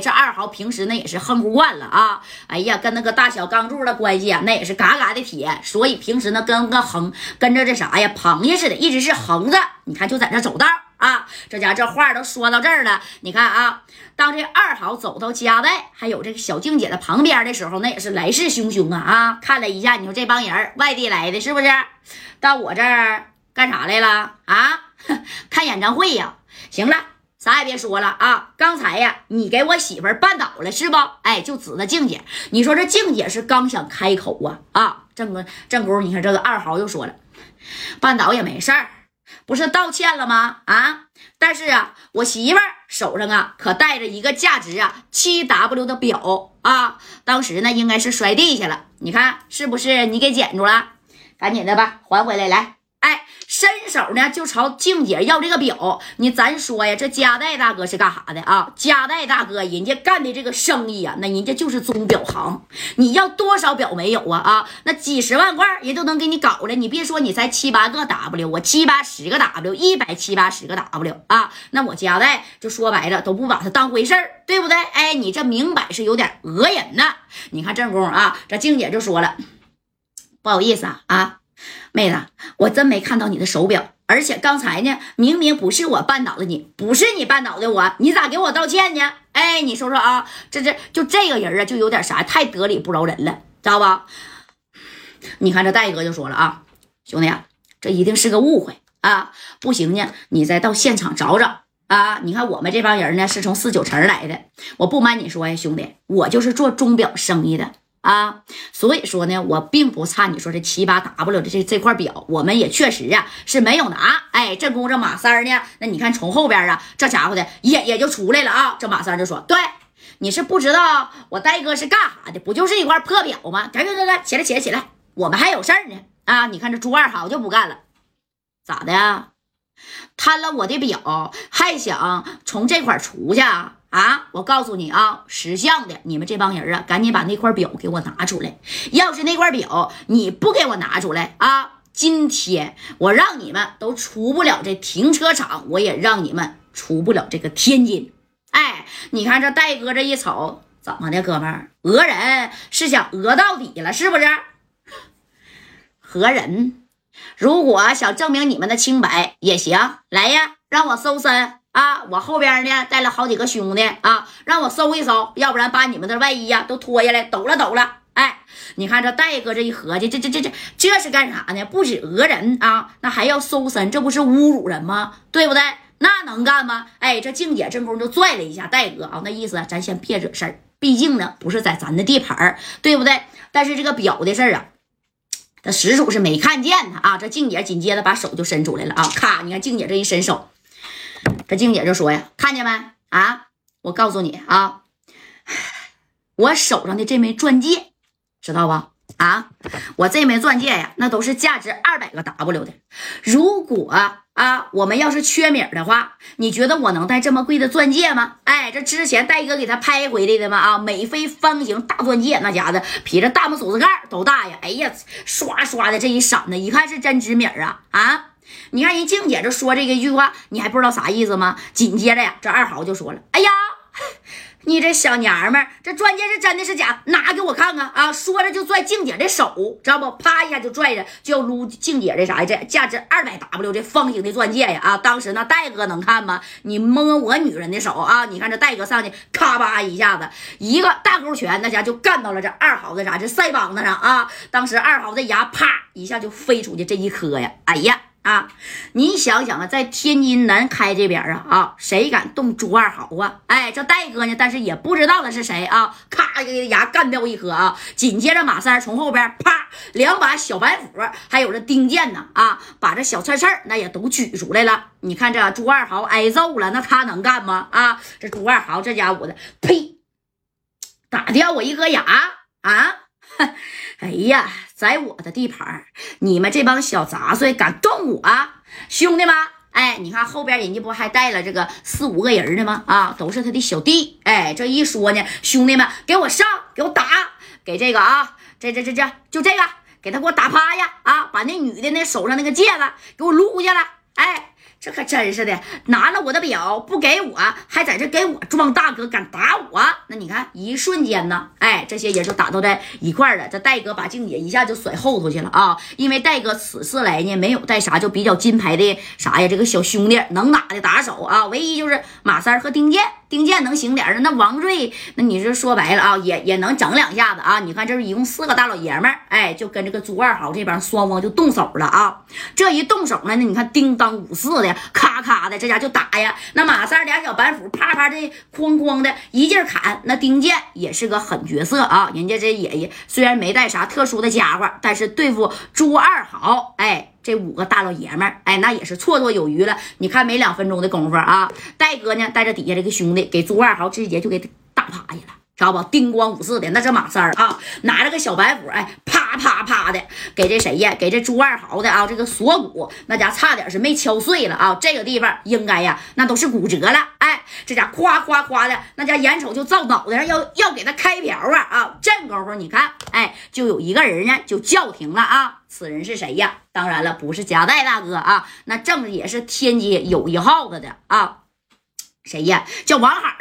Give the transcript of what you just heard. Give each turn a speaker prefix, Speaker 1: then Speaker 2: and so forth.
Speaker 1: 这二豪平时那也是横乎惯了啊，哎呀，跟那个大小钢柱的关系啊，那也是嘎嘎的铁，所以平时呢跟个横跟着这啥呀，螃蟹似的，一直是横着。你看，就在这走道啊，这家这话都说到这儿了。你看啊，当这二豪走到家外，还有这个小静姐的旁边的时候，那也是来势汹汹啊啊！看了一下，你说这帮人外地来的，是不是到我这儿干啥来了啊？看演唱会呀？行了。啥也别说了啊！刚才呀，你给我媳妇绊倒了是不？哎，就指着静姐。你说这静姐是刚想开口啊啊！正哥正宫，你看这个二豪又说了，绊倒也没事儿，不是道歉了吗？啊！但是啊，我媳妇手上啊可带着一个价值啊七 W 的表啊，当时呢应该是摔地下了，你看是不是？你给捡住了，赶紧的吧，还回来来。伸手呢就朝静姐要这个表。你咱说呀，这加代大哥是干啥的啊？加代大哥人家干的这个生意啊，那人家就是钟表行。你要多少表没有啊？啊，那几十万块人都能给你搞了。你别说你才七八个 W，我七八十个 W，一百七八十个 W 啊，那我加代就说白了都不把他当回事儿，对不对？哎，你这明摆是有点讹人呢。你看正宫啊，这静姐就说了，不好意思啊啊。妹子，我真没看到你的手表，而且刚才呢，明明不是我绊倒的你，不是你绊倒的我，你咋给我道歉呢？哎，你说说啊，这这就这个人啊，就有点啥，太得理不饶人了，知道吧？你看这戴哥就说了啊，兄弟，啊这一定是个误会啊，不行呢，你再到现场找找啊。你看我们这帮人呢，是从四九城来的，我不瞒你说呀，兄弟，我就是做钟表生意的。啊，所以说呢，我并不差你说这七八 W 的这这块表，我们也确实啊是没有拿。哎，正宫这马三呢，那你看从后边啊，这家伙的也也就出来了啊。这马三就说：“对，你是不知道我戴哥是干啥的，不就是一块破表吗？赶紧赶紧起来起来起来，我们还有事儿呢。啊，你看这朱二好就不干了，咋的？贪了我的表，还想从这块出去？”啊！啊我告诉你啊，识相的，你们这帮人啊，赶紧把那块表给我拿出来。要是那块表你不给我拿出来啊，今天我让你们都出不了这停车场，我也让你们出不了这个天津。哎，你看这戴哥这一瞅，怎么的，哥们儿，讹人是想讹到底了，是不是？讹人，如果想证明你们的清白也行，来呀，让我搜身。啊，我后边呢带了好几个兄弟啊，让我搜一搜，要不然把你们的外衣呀都脱下来抖了抖了。哎，你看这戴哥这一合计，这这这这这是干啥呢？不止讹人啊，那还要搜身，这不是侮辱人吗？对不对？那能干吗？哎，这静姐真功夫就拽了一下戴哥啊，那意思咱先别惹事儿，毕竟呢不是在咱的地盘对不对？但是这个表的事儿啊，他实属是没看见他啊。这静姐紧接着把手就伸出来了啊，咔，你看静姐这一伸手。这静姐就说呀：“看见没啊？我告诉你啊，我手上的这枚钻戒，知道吧？啊，我这枚钻戒呀，那都是价值二百个 W 的。如果啊，我们要是缺米的话，你觉得我能戴这么贵的钻戒吗？哎，这之前戴哥给他拍回来的嘛啊，美菲方形大钻戒，那家伙比这大拇手指盖都大呀！哎呀，刷刷的这一闪呢，一看是真值米啊啊！”你看人静姐这说这个一句话，你还不知道啥意思吗？紧接着呀，这二豪就说了：“哎呀，你这小娘们儿，这钻戒是真的是假？拿给我看看啊！”说着就拽静姐的手，知道不？啪一下就拽着，就要撸静姐的啥呀？这价值二百 W 这方形的钻戒呀！啊，当时那戴哥能看吗？你摸我女人的手啊！你看这戴哥上去，咔吧一下子，一个大勾拳，那家就干到了这二豪的啥这腮帮子上啊！当时二豪的牙啪一下就飞出去这一颗呀！哎呀！啊，你想想啊，在天津南开这边啊啊，谁敢动朱二豪啊？哎，这戴哥呢，但是也不知道他是谁啊，咔一个牙干掉一颗啊，紧接着马三从后边啪两把小白斧，还有这钉剑呢啊，把这小刺刺那也都举出来了。你看这朱二豪挨揍了，那他能干吗？啊，这朱二豪这家伙的，呸，打掉我一颗牙啊！哎呀！在我的地盘你们这帮小杂碎敢动我，兄弟们！哎，你看后边人家不还带了这个四五个人呢吗？啊，都是他的小弟。哎，这一说呢，兄弟们，给我上，给我打，给这个啊，这这这这就这个，给他给我打趴下啊！把那女的那手上那个戒指给我撸下来。哎，这可真是的，拿了我的表不给我，还在这给我装大哥，敢打我？那你看，一瞬间呢，哎，这些人就打到在一块了。这戴哥把静姐一下就甩后头去了啊！因为戴哥此次来呢，没有带啥就比较金牌的啥呀，这个小兄弟能打的打手啊，唯一就是马三和丁健，丁健能行点的。那王瑞，那你这说白了啊，也也能整两下子啊。你看，这是一共四个大老爷们儿，哎，就跟这个朱二豪这帮双方就动手了啊。这一动手呢，那你看叮当五四的。咔咔的，这家就打呀！那马三俩小板斧，啪啪的，哐哐的一劲砍。那丁健也是个狠角色啊！人家这爷爷虽然没带啥特殊的家伙，但是对付朱二豪，哎，这五个大老爷们儿，哎，那也是绰绰有余了。你看没两分钟的功夫啊，戴哥呢带着底下这个兄弟，给朱二豪直接就给打趴下了。知道不？叮咣五四的，那这马三儿啊，拿着个小白斧，哎，啪啪啪的，给这谁呀？给这朱二豪的啊，这个锁骨那家差点是没敲碎了啊！这个地方应该呀，那都是骨折了。哎，这家夸夸夸的，那家眼瞅就照脑袋上要要给他开瓢啊啊！这功夫你看，哎，就有一个人呢就叫停了啊！此人是谁呀？当然了，不是夹带大哥啊，那正也是天街有一号子的啊，谁呀？叫王海。